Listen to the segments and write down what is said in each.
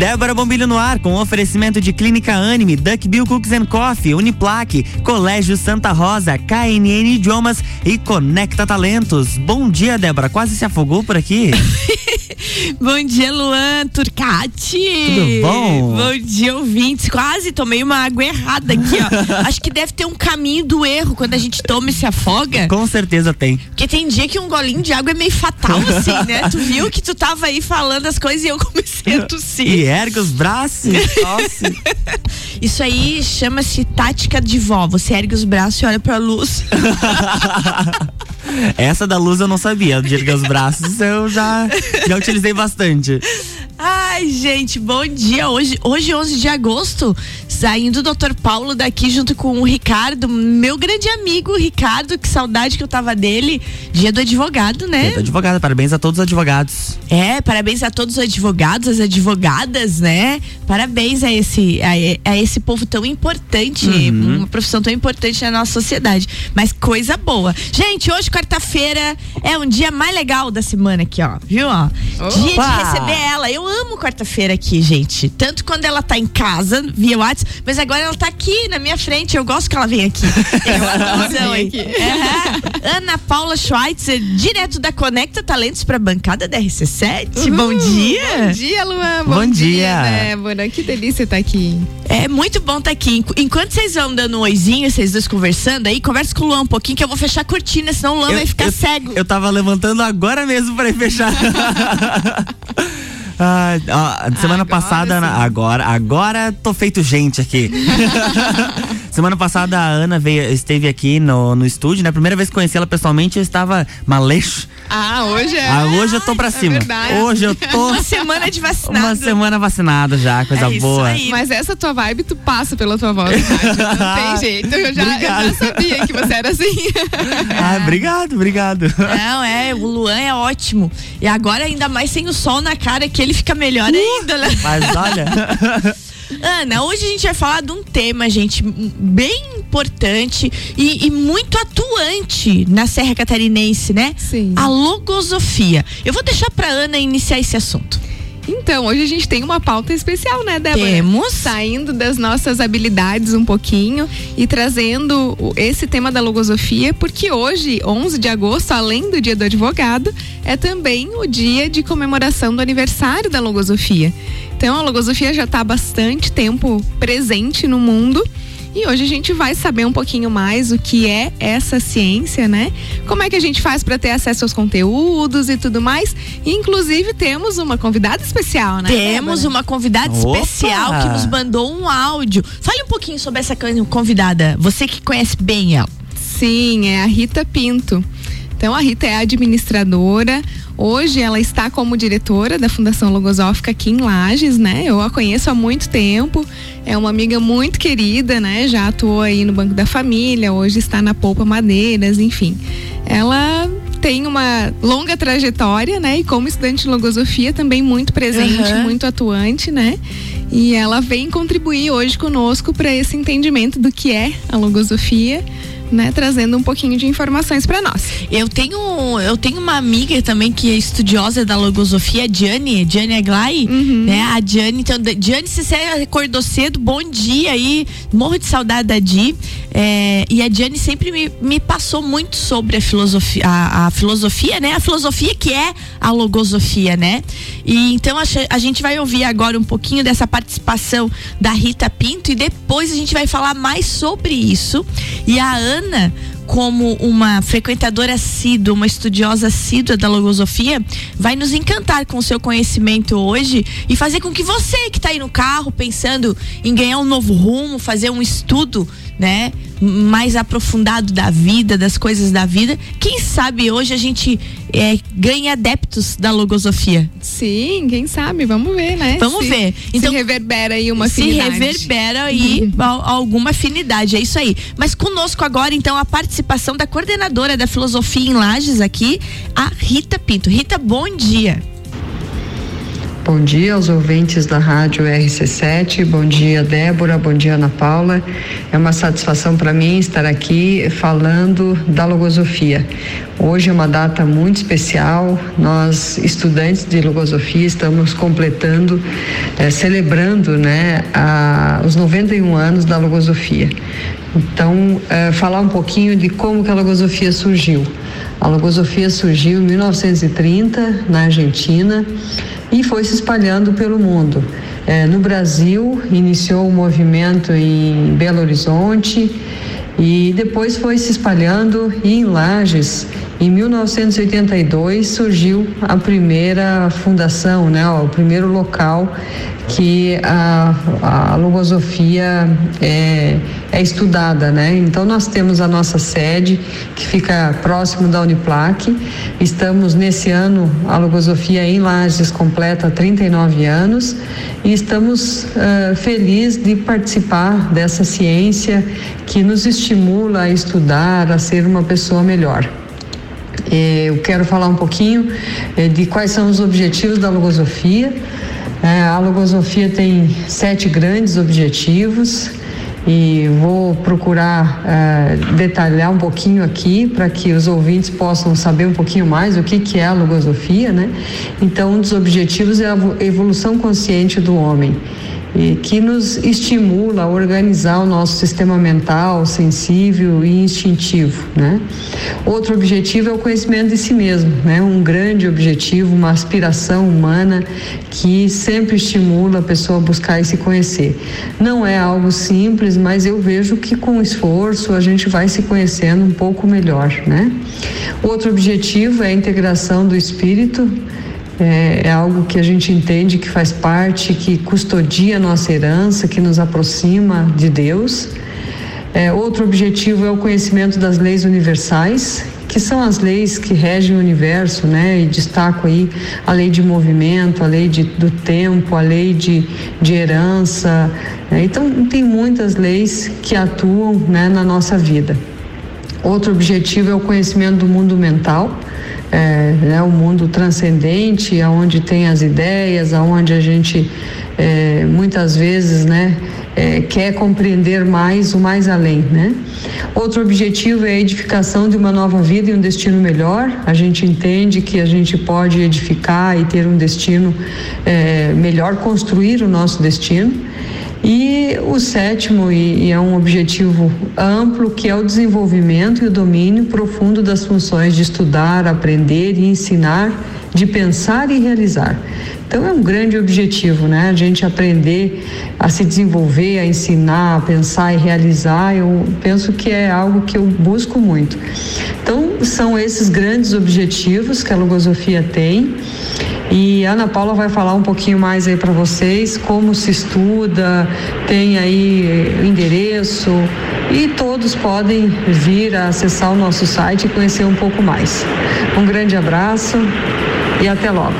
Débora Bombilho no ar, com oferecimento de Clínica Anime, Duck Bill Cooks and Coffee, Uniplaque, Colégio Santa Rosa, KNN Idiomas e Conecta Talentos. Bom dia, Débora. Quase se afogou por aqui. Bom dia, Luan Turcati. Tudo bom? Bom dia, ouvintes. Quase tomei uma água errada aqui, ó. Acho que deve ter um caminho do erro quando a gente toma e se afoga. Com certeza tem. Porque tem dia que um golinho de água é meio fatal, assim, né? Tu viu que tu tava aí falando as coisas e eu comecei a tossir. E ergue os braços, tosse. Isso aí chama-se tática de vó. Você ergue os braços e olha pra luz. Essa da luz eu não sabia. De erguer os braços eu já, já utilizei bastante. Ai, gente, bom dia. Hoje, hoje 11 de agosto, saindo o Dr. Paulo daqui junto com o Ricardo, meu grande amigo Ricardo, que saudade que eu tava dele. Dia do advogado, né? Dia do advogado, parabéns a todos os advogados. É, parabéns a todos os advogados, as advogadas, né? Parabéns a esse, a, a esse povo tão importante, uhum. uma profissão tão importante na nossa sociedade. Mas coisa boa. Gente, hoje, quarta-feira, é um dia mais legal da semana aqui, ó. Viu, ó? Opa. Dia de receber ela. Eu amo quarta-feira aqui, gente. Tanto quando ela tá em casa, via WhatsApp, mas agora ela tá aqui na minha frente. Eu gosto que ela venha aqui. Eu aqui. Uhum. Ana Paula Schweitzer, direto da Conecta Talentos pra bancada da RC7. Uhum. Bom dia. Bom dia, Luan. Bom, bom dia. Débora. Que delícia estar tá aqui. É muito bom estar tá aqui. Enquanto vocês vão dando um oizinho, vocês dois conversando aí, conversa com o Luan um pouquinho que eu vou fechar a cortina, senão o Luan eu, vai ficar eu, cego. Eu tava levantando agora mesmo para fechar. Ah, ó, semana agora passada, sim. agora, agora tô feito gente aqui. semana passada a Ana veio, esteve aqui no, no estúdio, né? Primeira vez que conheci ela pessoalmente, eu estava maleixo. Ah, hoje é. Ah, hoje eu tô pra é cima. Verdade. Hoje eu tô. Uma semana de vacinado. Uma semana vacinado já, coisa é boa. Aí. Mas essa tua vibe, tu passa pela tua voz. Não tem jeito. Eu já, eu já, sabia que você era assim. Ah, obrigado, obrigado. Não, é, o Luan é ótimo. E agora, ainda mais sem o sol na cara, que ele fica melhor uh, ainda, né? Mas olha. Ana, hoje a gente vai falar de um tema, gente, bem importante e, e, muito atuante na Serra Catarinense, né? Sim. A logosofia. Eu vou deixar para Ana iniciar esse assunto. Então, hoje a gente tem uma pauta especial, né, Débora? Temos. Saindo das nossas habilidades um pouquinho e trazendo esse tema da logosofia, porque hoje, 11 de agosto, além do dia do advogado, é também o dia de comemoração do aniversário da logosofia. Então, a logosofia já está há bastante tempo presente no mundo e hoje a gente vai saber um pouquinho mais o que é essa ciência, né? Como é que a gente faz para ter acesso aos conteúdos e tudo mais. Inclusive temos uma convidada especial, né? Temos uma convidada Opa! especial que nos mandou um áudio. Fale um pouquinho sobre essa convidada. Você que conhece bem ela. Sim, é a Rita Pinto. Então a Rita é administradora. Hoje ela está como diretora da Fundação Logosófica aqui em Lages, né? Eu a conheço há muito tempo. É uma amiga muito querida, né? Já atuou aí no Banco da Família, hoje está na Poupa Madeiras, enfim. Ela tem uma longa trajetória, né? E como estudante de logosofia também muito presente, uhum. muito atuante, né? E ela vem contribuir hoje conosco para esse entendimento do que é a logosofia né, trazendo um pouquinho de informações para nós. Eu tenho, eu tenho uma amiga também que é estudiosa da logosofia, a Diane, Diane Aglai, uhum. né? A Diane, então, Diane, se você acordou cedo, bom dia aí, morro de saudade da Di. É, e a Diane sempre me, me passou muito sobre a filosofia, a, a, filosofia, né? A filosofia que é a logosofia, né? E então a, a gente vai ouvir agora um pouquinho dessa participação da Rita Pinto e depois a gente vai falar mais sobre isso. E a Ana Ana, como uma frequentadora assídua, uma estudiosa assídua da logosofia, vai nos encantar com o seu conhecimento hoje e fazer com que você que está aí no carro pensando em ganhar um novo rumo, fazer um estudo, né, mais aprofundado da vida, das coisas da vida, quem sabe hoje a gente é, ganha adeptos da logosofia. Sim, quem sabe, vamos ver, né? Vamos se, ver. Então se reverbera aí uma afinidade. Se reverbera aí uhum. alguma afinidade, é isso aí. Mas conosco agora então a participação da coordenadora da filosofia em Lages aqui, a Rita Pinto. Rita, bom dia. Bom dia aos ouvintes da Rádio RC7. Bom dia, Débora. Bom dia, Ana Paula. É uma satisfação para mim estar aqui falando da logosofia. Hoje é uma data muito especial. Nós, estudantes de logosofia, estamos completando, eh, celebrando né, a, os 91 anos da logosofia. Então, eh, falar um pouquinho de como que a logosofia surgiu. A logosofia surgiu em 1930 na Argentina e foi se espalhando pelo mundo. É, no Brasil, iniciou o um movimento em Belo Horizonte e depois foi se espalhando em Lages. Em 1982 surgiu a primeira fundação, né, o primeiro local que a, a logosofia é, é, estudada, né? Então nós temos a nossa sede que fica próximo da Uniplac. Estamos nesse ano a logosofia em Lages completa 39 anos e estamos uh, felizes de participar dessa ciência que nos estimula a estudar, a ser uma pessoa melhor. Eu quero falar um pouquinho eh, de quais são os objetivos da logosofia. É, a logosofia tem sete grandes objetivos e vou procurar detalhar um pouquinho aqui para que os ouvintes possam saber um pouquinho mais o que, que é a logosofia, né? Então, um dos objetivos é a evolução consciente do homem e que nos estimula a organizar o nosso sistema mental, sensível e instintivo, né? Outro objetivo é o conhecimento de si mesmo, né? Um grande objetivo, uma aspiração humana que sempre estimula a pessoa a buscar e se conhecer. Não é algo simples, mas eu vejo que com esforço a gente vai se conhecendo um pouco melhor, né? Outro objetivo é a integração do espírito é, é, algo que a gente entende que faz parte, que custodia a nossa herança, que nos aproxima de Deus. É, outro objetivo é o conhecimento das leis universais, que são as leis que regem o universo, né? E destaco aí a lei de movimento, a lei de, do tempo, a lei de, de herança. Né? Então, tem muitas leis que atuam né, na nossa vida. Outro objetivo é o conhecimento do mundo mental é, né, o mundo transcendente, aonde tem as ideias, aonde a gente é, muitas vezes, né, é, quer compreender mais o mais além, né? Outro objetivo é a edificação de uma nova vida e um destino melhor. A gente entende que a gente pode edificar e ter um destino é, melhor, construir o nosso destino. E o sétimo, e, e, é um objetivo amplo, que é o desenvolvimento e o domínio profundo das funções de estudar, aprender e ensinar, de pensar e realizar. Então é um grande objetivo, né? A gente aprender a se desenvolver, a ensinar, a pensar e realizar. Eu penso que é algo que eu busco muito. Então são esses grandes objetivos que a logosofia tem. E Ana Paula vai falar um pouquinho mais aí para vocês como se estuda, tem aí o endereço e todos podem vir a acessar o nosso site e conhecer um pouco mais. Um grande abraço e até logo.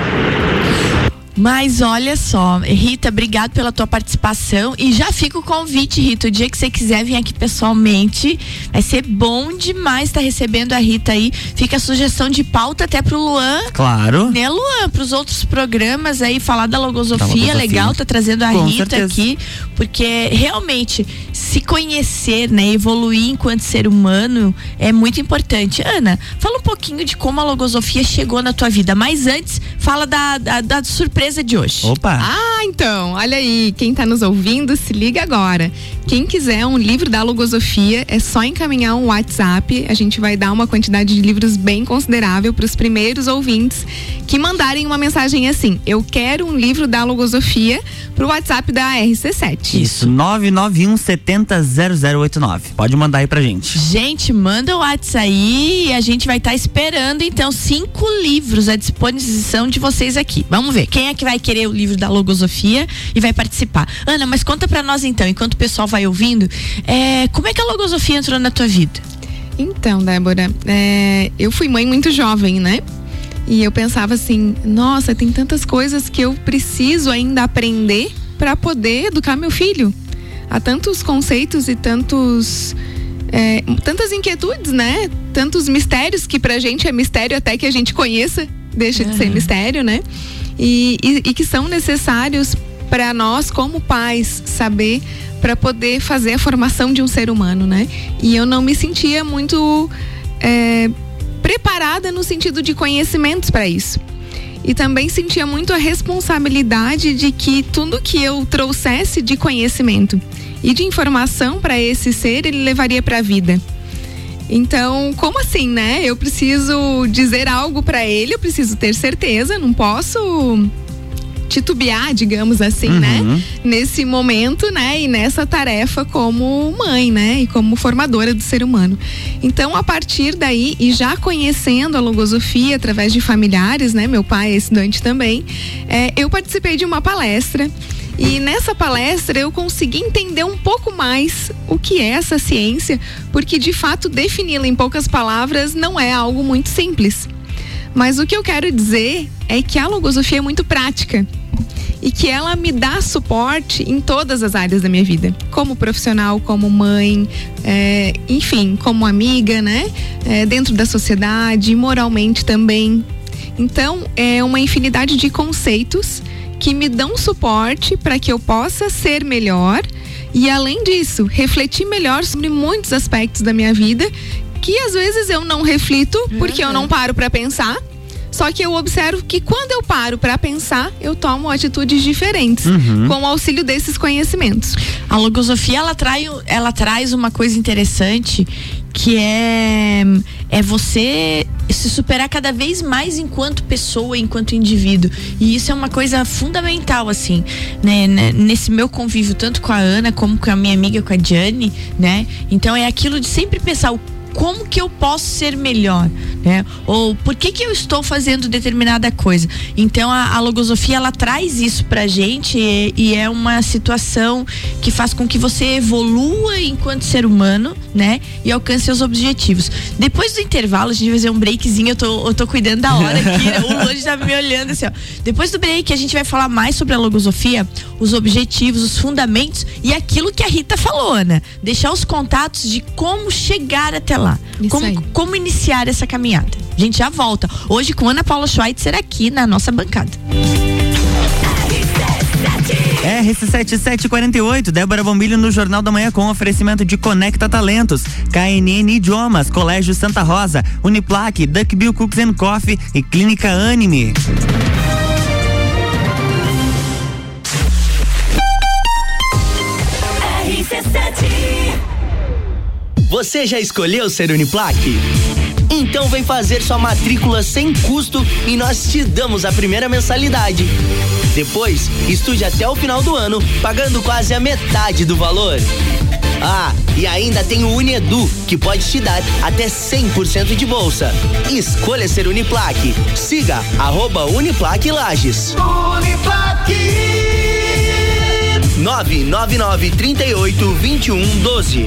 Mas olha só, Rita, obrigado pela tua participação e já fica o convite, Rita, o dia que você quiser vir aqui pessoalmente, vai ser bom demais estar tá recebendo a Rita aí. Fica a sugestão de pauta até pro Luan. Claro. Né, Luan? Pros outros programas aí, falar da logosofia, da logosofia. legal, tá trazendo a Com Rita certeza. aqui, porque realmente se conhecer, né, evoluir enquanto ser humano é muito importante. Ana, fala um pouquinho de como a logosofia chegou na tua vida, mas antes, fala da, da, da surpresa de hoje. Opa! Ah, então, olha aí, quem está nos ouvindo, se liga agora. Quem quiser um livro da Logosofia, é só encaminhar um WhatsApp. A gente vai dar uma quantidade de livros bem considerável para os primeiros ouvintes que mandarem uma mensagem assim: Eu quero um livro da Logosofia pro WhatsApp da RC7. Isso, 991 70 0089. Pode mandar aí pra gente. Gente, manda o WhatsApp aí e a gente vai estar tá esperando então cinco livros à disposição de vocês aqui. Vamos ver quem é que vai querer o livro da Logosofia e vai participar. Ana, mas conta para nós então, enquanto o pessoal vai ouvindo, é, como é que a Logosofia entrou na tua vida? Então, Débora, é, eu fui mãe muito jovem, né? E eu pensava assim, nossa, tem tantas coisas que eu preciso ainda aprender para poder educar meu filho. Há tantos conceitos e tantos é, tantas inquietudes, né? Tantos mistérios que pra gente é mistério até que a gente conheça, deixa uhum. de ser mistério, né? e, e, e que são necessários para nós, como pais, saber para poder fazer a formação de um ser humano, né? E eu não me sentia muito é, preparada no sentido de conhecimentos para isso. E também sentia muito a responsabilidade de que tudo que eu trouxesse de conhecimento e de informação para esse ser, ele levaria para a vida. Então, como assim, né? Eu preciso dizer algo para ele, eu preciso ter certeza, não posso titubear, digamos assim, né? uhum. né? Nesse momento, né? E nessa tarefa como mãe, né? E como formadora do ser humano. Então, a partir daí, e já conhecendo a logosofia através de familiares, né? Meu pai é estudante também, é, eu participei de uma palestra. E nessa palestra eu consegui entender um pouco mais o que é essa ciência, porque de fato defini-la em poucas palavras não é algo muito simples. Mas o que eu quero dizer é que a logosofia é muito prática e que ela me dá suporte em todas as áreas da minha vida, como profissional, como mãe, é, enfim, como amiga, né? É, dentro da sociedade, moralmente também. Então, é uma infinidade de conceitos que me dão suporte para que eu possa ser melhor e, além disso, refletir melhor sobre muitos aspectos da minha vida que às vezes eu não reflito porque uhum. eu não paro para pensar só que eu observo que quando eu paro para pensar, eu tomo atitudes diferentes uhum. com o auxílio desses conhecimentos. A logosofia ela, trai, ela traz uma coisa interessante que é é você se superar cada vez mais enquanto pessoa, enquanto indivíduo. E isso é uma coisa fundamental, assim, né? Nesse meu convívio, tanto com a Ana como com a minha amiga, com a Jane, né? Então é aquilo de sempre pensar o como que eu posso ser melhor, né? Ou por que que eu estou fazendo determinada coisa. Então a, a logosofia ela traz isso pra gente e, e, é uma situação que faz com que você evolua enquanto ser humano, né? E alcance seus objetivos. Depois do intervalo, a gente vai fazer um breakzinho, eu tô, eu tô cuidando da hora aqui, né? o Lodi tá me olhando assim, ó. Depois do break a gente vai falar mais sobre a logosofia, os objetivos, os fundamentos e aquilo que a Rita falou, Ana. Deixar os contatos de como chegar até lá. Como, como iniciar essa caminhada? A gente já volta. Hoje com Ana Paula Schweitzer aqui na nossa bancada. RC7748, Débora Bombilho no Jornal da Manhã com oferecimento de Conecta Talentos, KNN Idiomas, Colégio Santa Rosa, Uniplaque, Duckbill Cooks and Coffee e Clínica Anime. Você já escolheu ser Uniplaque? Então vem fazer sua matrícula sem custo e nós te damos a primeira mensalidade. Depois, estude até o final do ano, pagando quase a metade do valor. Ah, e ainda tem o Unedu, que pode te dar até 100% de bolsa. Escolha ser Uniplaque. Siga arroba Uniplaque Lages. Uniplaque 999 38 21 12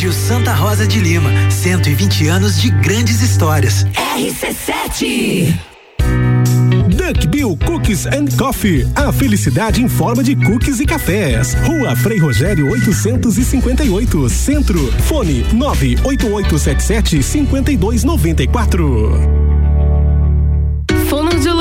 Colégio Santa Rosa de Lima, 120 anos de grandes histórias. RC7 Duck Bill Cookies and Coffee. A felicidade em forma de cookies e cafés. Rua Frei Rogério 858, Centro. Fone 98877 5294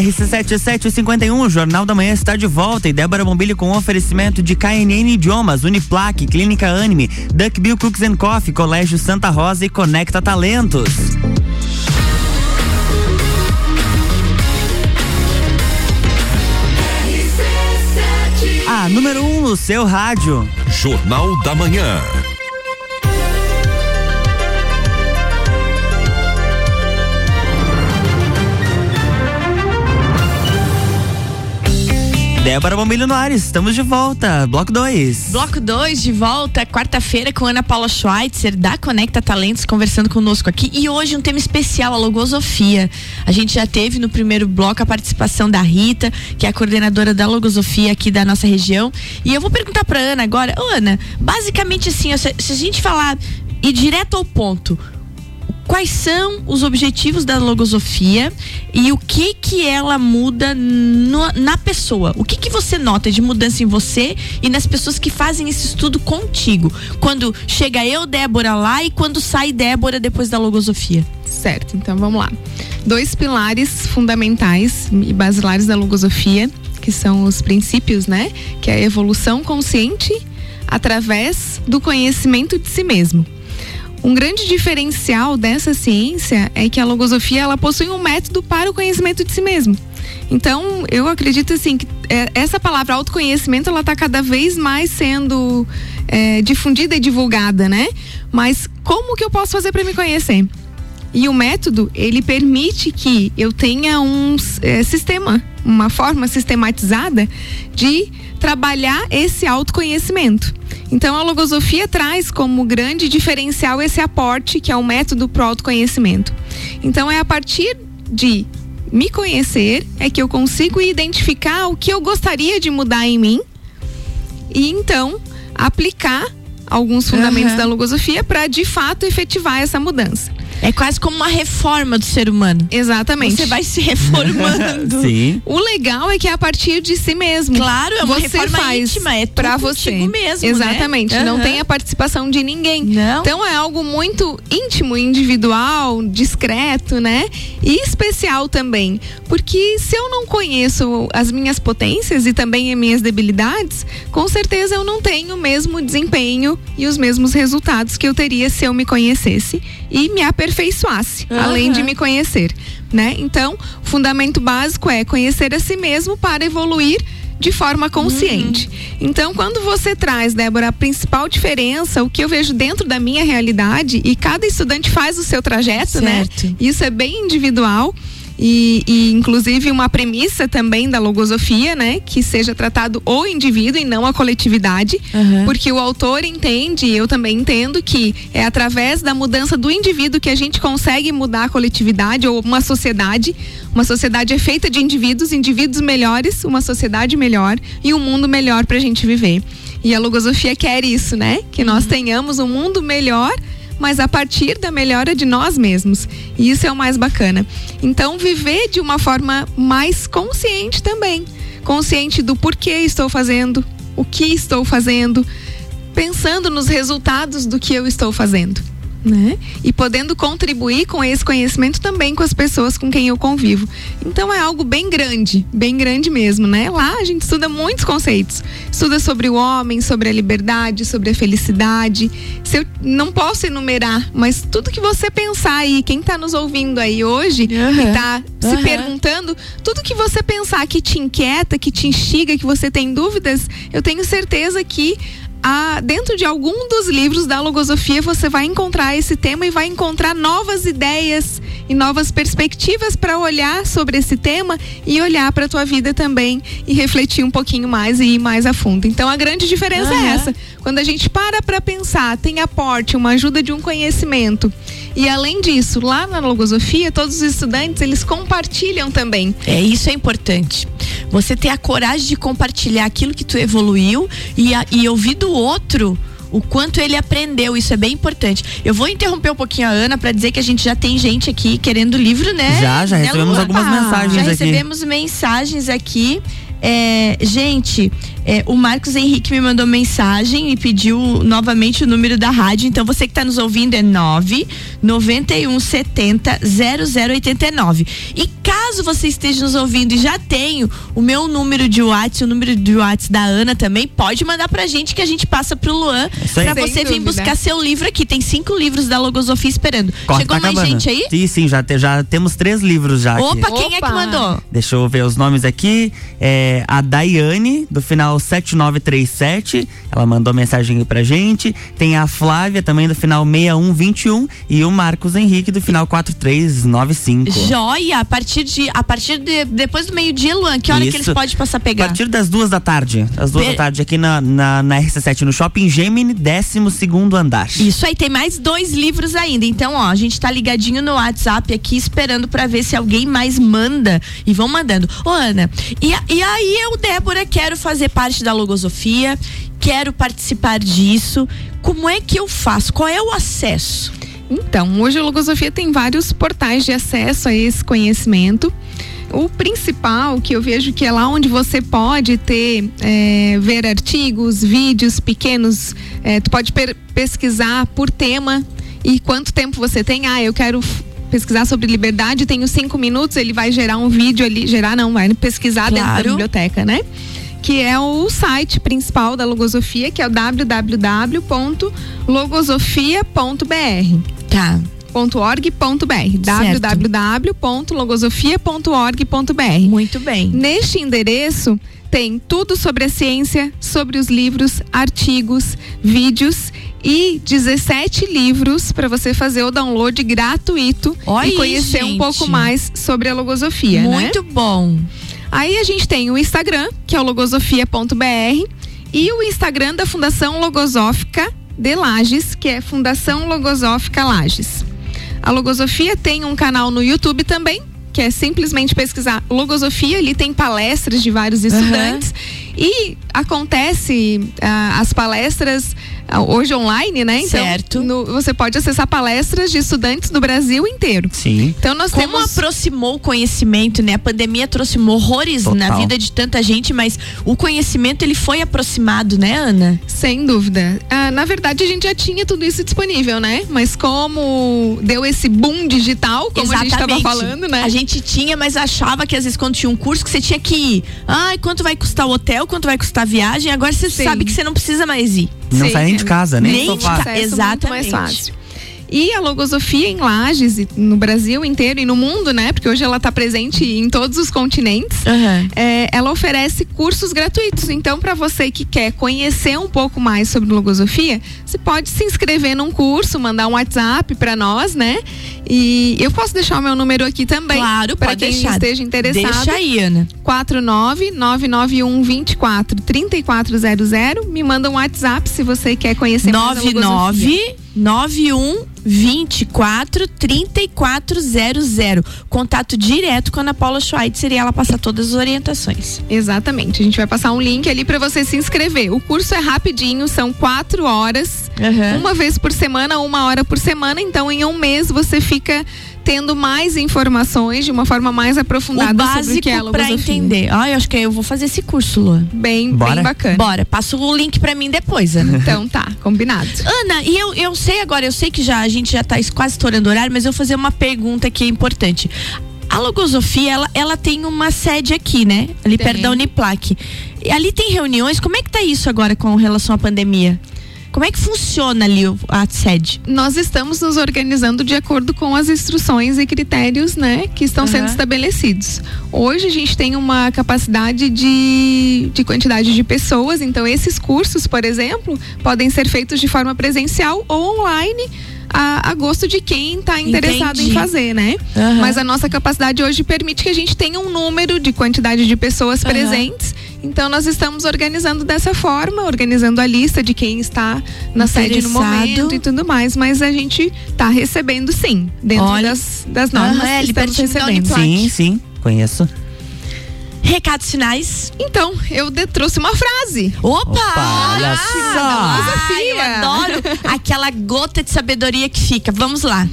RC7751, o Jornal da Manhã está de volta e Débora Bombilho com oferecimento de KNN Idiomas, Uniplaque, Clínica Anime, Duckbill Cooks and Coffee, Colégio Santa Rosa e Conecta Talentos. A número 1 um no seu rádio. Jornal da Manhã. Débora Bombilho no Ares, estamos de volta. Bloco 2. Bloco 2 de volta, quarta-feira com Ana Paula Schweitzer, da Conecta Talentos, conversando conosco aqui. E hoje um tema especial, a logosofia. A gente já teve no primeiro bloco a participação da Rita, que é a coordenadora da logosofia aqui da nossa região. E eu vou perguntar pra Ana agora. Ô, Ana, basicamente assim, se a gente falar e direto ao ponto, quais são os objetivos da logosofia e o que que ela muda no, na pessoa. O que que você nota de mudança em você e nas pessoas que fazem esse estudo contigo? Quando chega eu, Débora, lá e quando sai Débora depois da logosofia. Certo, então vamos lá. Dois pilares fundamentais e basilares da logosofia, que são os princípios, né? Que é a evolução consciente através do conhecimento de si mesmo. Um grande diferencial dessa ciência é que a logosofia ela possui um método para o conhecimento de si mesmo. Então, eu acredito assim que é, essa palavra autoconhecimento ela está cada vez mais sendo é, difundida e divulgada, né? Mas como que eu posso fazer para me conhecer? E o método ele permite que eu tenha um é, sistema, uma forma sistematizada de trabalhar esse autoconhecimento. Então a logosofia traz como grande diferencial esse aporte que é o método pro autoconhecimento. Então é a partir de me conhecer é que eu consigo identificar o que eu gostaria de mudar em mim e então aplicar alguns fundamentos uhum. da logosofia para de fato efetivar essa mudança. É quase como uma reforma do ser humano. Exatamente. Você vai se reformando. Sim. O legal é que é a partir de si mesmo. Claro, é uma você reforma faz íntima, é para você mesmo, Exatamente. Né? Não uhum. tem a participação de ninguém. Não. Então é algo muito íntimo, individual, discreto, né? E especial também, porque se eu não conheço as minhas potências e também as minhas debilidades, com certeza eu não tenho o mesmo desempenho e os mesmos resultados que eu teria se eu me conhecesse e me aperfeiçoasse, uhum. além de me conhecer, né? Então, o fundamento básico é conhecer a si mesmo para evoluir de forma consciente. Uhum. Então, quando você traz, Débora, a principal diferença, o que eu vejo dentro da minha realidade, e cada estudante faz o seu trajeto, né? certo. né? Isso é bem individual. E, e, inclusive uma premissa também da logosofia, né, que seja tratado o indivíduo e não a coletividade, uhum. porque o autor entende, eu também entendo que é através da mudança do indivíduo que a gente consegue mudar a coletividade ou uma sociedade. Uma sociedade é feita de indivíduos, indivíduos melhores, uma sociedade melhor e um mundo melhor para a gente viver. E a logosofia quer isso, né? Que nós uhum. tenhamos um mundo melhor mas a partir da melhora de nós mesmos. E isso é o mais bacana. Então, viver de uma forma mais consciente também. Consciente do porquê estou fazendo, o que estou fazendo, pensando nos resultados do que eu estou fazendo né? E podendo contribuir com esse conhecimento também com as pessoas com quem eu convivo. Então é algo bem grande, bem grande mesmo, né? Lá a gente estuda muitos conceitos. Estuda sobre o homem, sobre a liberdade, sobre a felicidade. Se eu não posso enumerar, mas tudo que você pensar aí, quem está nos ouvindo aí hoje uhum. e está uhum. se perguntando, tudo que você pensar que te inquieta, que te instiga, que você tem dúvidas, eu tenho certeza que a, dentro de algum dos livros da logosofia você vai encontrar esse tema e vai encontrar novas ideias e novas perspectivas para olhar sobre esse tema e olhar para a tua vida também e refletir um pouquinho mais e ir mais a fundo. Então a grande diferença uhum. é essa. Quando a gente para para pensar, tem aporte, uma ajuda de um conhecimento. E além disso, lá na logosofia, todos os estudantes, eles compartilham também. É, isso é importante. Você ter a coragem de compartilhar aquilo que tu evoluiu e, a, e ouvir do outro o quanto ele aprendeu, isso é bem importante. Eu vou interromper um pouquinho a Ana para dizer que a gente já tem gente aqui querendo livro, né? Já, já recebemos né, algumas mensagens já aqui. Já recebemos mensagens aqui. É, gente, é, o Marcos Henrique me mandou mensagem e pediu novamente o número da rádio. Então você que está nos ouvindo é 9 91 70 0089. E caso você esteja nos ouvindo e já tenho o meu número de WhatsApp, o número de WhatsApp da Ana também, pode mandar pra gente que a gente passa pro Luan para você vir buscar seu livro aqui. Tem cinco livros da Logosofia esperando. Corta Chegou tá mais gente aí? Sim, sim, já, te, já temos três livros já. Opa, aqui. quem Opa. é que mandou? Deixa eu ver os nomes aqui. É a Daiane, do final 7937. Ela mandou mensagem aí pra gente. Tem a Flávia também do final 6121 e o Marcos Henrique do final 4395. Joia! A partir de a partir de depois do meio-dia, Luan, que hora Isso. que eles podem passar a pegar? A partir das duas da tarde. Às duas per... da tarde aqui na, na, na RC7 no Shopping Gemini, 12 segundo andar. Isso aí, tem mais dois livros ainda. Então, ó, a gente tá ligadinho no WhatsApp aqui esperando para ver se alguém mais manda e vão mandando. Ô, Ana, e, e aí eu, Débora, quero fazer parte da logosofia, quero participar disso. Como é que eu faço? Qual é o acesso? Então, hoje a Logosofia tem vários portais de acesso a esse conhecimento. O principal que eu vejo que é lá onde você pode ter, é, ver artigos, vídeos pequenos, é, tu pode pesquisar por tema e quanto tempo você tem. Ah, eu quero pesquisar sobre liberdade, tenho cinco minutos, ele vai gerar um vídeo ali, gerar não, vai pesquisar claro. dentro da biblioteca, né? que é o site principal da Logosofia, que é o www.logosofia.br. Tá .org.br www.logosofia.org.br Muito bem. Neste endereço tem tudo sobre a ciência, sobre os livros, artigos, vídeos e 17 livros para você fazer o download gratuito Oi, e conhecer gente. um pouco mais sobre a logosofia, né? Muito né? bom. Aí a gente tem o Instagram, que é o logosofia.br, e o Instagram da Fundação Logosófica de Lages, que é Fundação Logosófica Lages. A Logosofia tem um canal no YouTube também, que é simplesmente pesquisar Logosofia, ali tem palestras de vários estudantes. Uhum. E acontece uh, as palestras hoje online, né? Então, certo. No, você pode acessar palestras de estudantes do Brasil inteiro. Sim. Então nós Como temos... aproximou o conhecimento, né? A pandemia trouxe horrores Total. na vida de tanta gente, mas o conhecimento ele foi aproximado, né, Ana? Sem dúvida. Uh, na verdade, a gente já tinha tudo isso disponível, né? Mas como deu esse boom digital, como Exatamente. a gente estava falando, né? A gente tinha, mas achava que às vezes quando tinha um curso que você tinha que ir. Ai, quanto vai custar o hotel? quanto vai custar a viagem, agora você Sim. sabe que você não precisa mais ir. Não Sim. sai nem de casa, nem, nem de casa. Exatamente. mais fácil. E a Logosofia em Lages, no Brasil inteiro e no mundo, né? Porque hoje ela está presente em todos os continentes. Uhum. É, ela oferece cursos gratuitos. Então, para você que quer conhecer um pouco mais sobre Logosofia, você pode se inscrever num curso, mandar um WhatsApp para nós, né? E eu posso deixar o meu número aqui também. Claro, para quem deixar. esteja interessado. Deixa aí, Ana. 49991 24 3400. Me manda um WhatsApp se você quer conhecer 99 mais a Logosofia. 91 24 3400. Contato direto com a Ana Paula Schweitzer e ela passar todas as orientações. Exatamente. A gente vai passar um link ali para você se inscrever. O curso é rapidinho, são quatro horas, uhum. uma vez por semana, uma hora por semana. Então, em um mês você fica tendo mais informações de uma forma mais aprofundada o básico sobre o que é a para entender. Ah, eu acho que eu vou fazer esse curso, Lua. Bem, Bora? bem bacana. Bora, passa o link para mim depois, Ana. Então tá, combinado. Ana, e eu, eu sei agora, eu sei que já a gente já tá quase estourando o horário, mas eu vou fazer uma pergunta que é importante. A Logosofia, ela, ela tem uma sede aqui, né? Ali tem. perto da Uniplac. E ali tem reuniões, como é que tá isso agora com relação à pandemia? Como é que funciona ali a sede? Nós estamos nos organizando de acordo com as instruções e critérios, né, que estão uhum. sendo estabelecidos. Hoje a gente tem uma capacidade de, de quantidade de pessoas, então esses cursos, por exemplo, podem ser feitos de forma presencial ou online a, a gosto de quem está interessado Entendi. em fazer, né? Uhum. Mas a nossa capacidade hoje permite que a gente tenha um número de quantidade de pessoas uhum. presentes. Então nós estamos organizando dessa forma, organizando a lista de quem está na sede no momento e tudo mais, mas a gente está recebendo sim, dentro Olha. das, das normas uhum, é, que estamos recebendo. Sim, sim, conheço. Recados finais. Então, eu trouxe uma frase. Opa! Opa olha só! Ai, adoro aquela gota de sabedoria que fica. Vamos lá.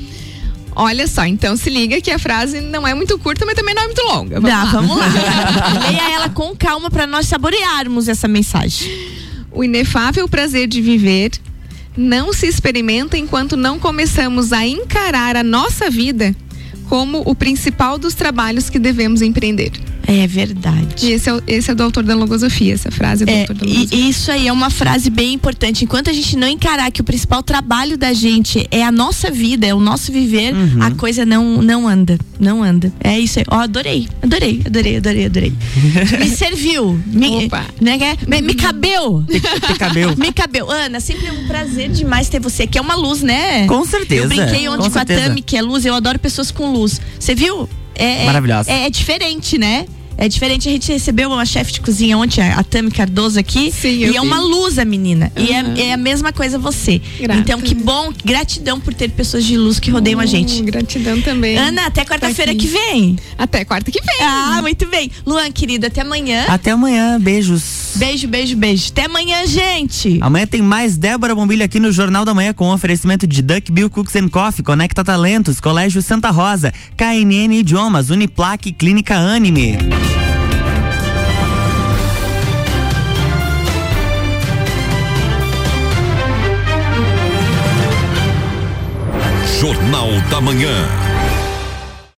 Olha só, então se liga que a frase não é muito curta, mas também não é muito longa. Vamos Dá, lá. vamos lá. Leia ela com calma para nós saborearmos essa mensagem. O inefável prazer de viver não se experimenta enquanto não começamos a encarar a nossa vida como o principal dos trabalhos que devemos empreender. É verdade. E esse é, esse é do autor da logosofia, essa frase é do é, autor da logosofia. E isso aí é uma frase bem importante. Enquanto a gente não encarar que o principal trabalho da gente é a nossa vida, é o nosso viver, uhum. a coisa não, não anda. Não anda. É isso aí. Ó, oh, adorei. Adorei, adorei, adorei, adorei. me serviu. Me, Opa. Né, me, me cabeu. Me, me cabeu. me cabeu. Ana, sempre é um prazer demais ter você aqui. É uma luz, né? Com certeza. Eu brinquei ontem com, com a Tami, que é luz. Eu adoro pessoas com luz. Você viu? É, é Maravilhosa. É, é, diferente, né? É diferente, a gente recebeu uma chefe de cozinha ontem, a Tami Cardoso aqui. Sim, e é uma luz a menina. Uhum. E é, é, a mesma coisa você. Grata. Então, que bom, gratidão por ter pessoas de luz que rodeiam a gente. Gratidão também. Ana, até quarta-feira que vem. Até quarta que vem. Ah, muito bem. Luan, querida, até amanhã. Até amanhã, beijos. Beijo, beijo, beijo. Até amanhã, gente. Amanhã tem mais Débora Bombilha aqui no Jornal da Manhã com oferecimento de Duck Bill Cooks and Coffee, Conecta Talentos, Colégio Santa Rosa, KNN Idiomas, Uniplaque Clínica Anime. Jornal da Manhã.